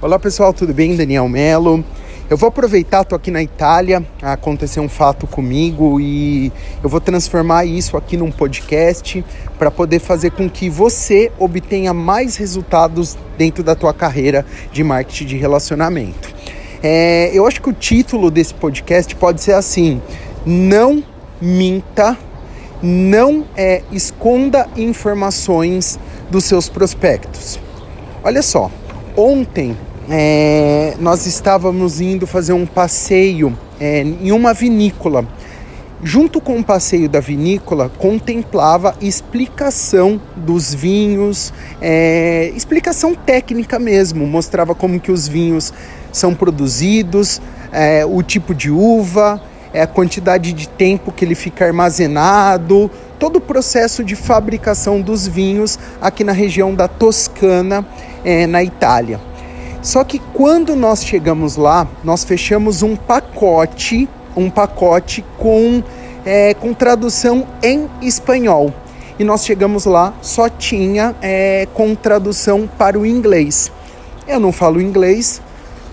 Olá pessoal, tudo bem? Daniel Melo. Eu vou aproveitar, tô aqui na Itália, aconteceu um fato comigo e eu vou transformar isso aqui num podcast para poder fazer com que você obtenha mais resultados dentro da tua carreira de marketing de relacionamento. É, eu acho que o título desse podcast pode ser assim: não minta, não é, esconda informações dos seus prospectos. Olha só, ontem é, nós estávamos indo fazer um passeio é, em uma vinícola. Junto com o passeio da vinícola, contemplava explicação dos vinhos, é, explicação técnica mesmo, mostrava como que os vinhos são produzidos, é, o tipo de uva, é, a quantidade de tempo que ele fica armazenado, todo o processo de fabricação dos vinhos aqui na região da Toscana, é, na Itália. Só que quando nós chegamos lá, nós fechamos um pacote, um pacote com, é, com tradução em espanhol. E nós chegamos lá, só tinha é, com tradução para o inglês. Eu não falo inglês,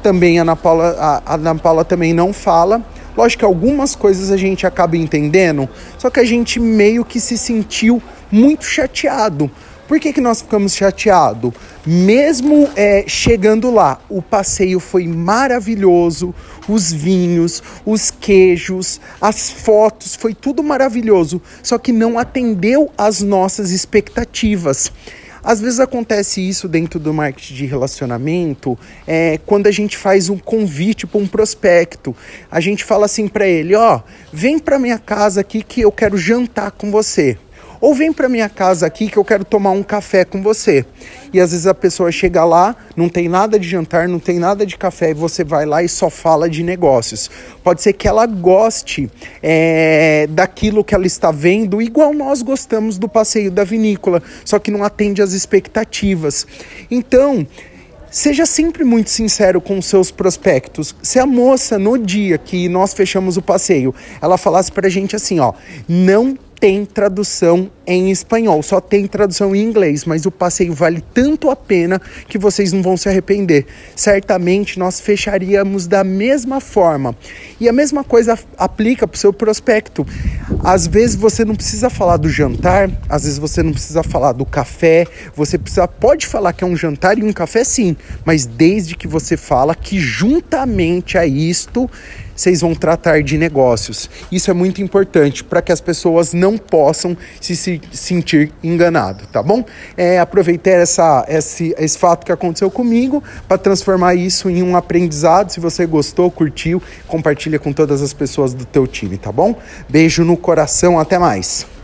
também a Ana Paula, a, a Ana Paula também não fala. Lógico que algumas coisas a gente acaba entendendo, só que a gente meio que se sentiu muito chateado, por que, que nós ficamos chateados? Mesmo é, chegando lá, o passeio foi maravilhoso, os vinhos, os queijos, as fotos, foi tudo maravilhoso, só que não atendeu às nossas expectativas. Às vezes acontece isso dentro do marketing de relacionamento, é, quando a gente faz um convite para um prospecto. A gente fala assim para ele: ó, vem para minha casa aqui que eu quero jantar com você. Ou vem para minha casa aqui que eu quero tomar um café com você. E às vezes a pessoa chega lá, não tem nada de jantar, não tem nada de café, e você vai lá e só fala de negócios. Pode ser que ela goste é, daquilo que ela está vendo, igual nós gostamos do passeio da vinícola, só que não atende às expectativas. Então, Seja sempre muito sincero com os seus prospectos. Se a moça, no dia que nós fechamos o passeio, ela falasse pra gente assim, ó, não tem tradução em espanhol, só tem tradução em inglês, mas o passeio vale tanto a pena que vocês não vão se arrepender. Certamente nós fecharíamos da mesma forma. E a mesma coisa aplica para o seu prospecto. Às vezes você não precisa falar do jantar, às vezes você não precisa falar do café, você precisa pode falar que é um jantar e um café sim, mas desde que você fala que juntamente a isto vocês vão tratar de negócios. Isso é muito importante para que as pessoas não possam se, se sentir enganado, tá bom? É, aproveitei essa, esse, esse fato que aconteceu comigo para transformar isso em um aprendizado. Se você gostou, curtiu, compartilha com todas as pessoas do teu time, tá bom? Beijo no coração, até mais.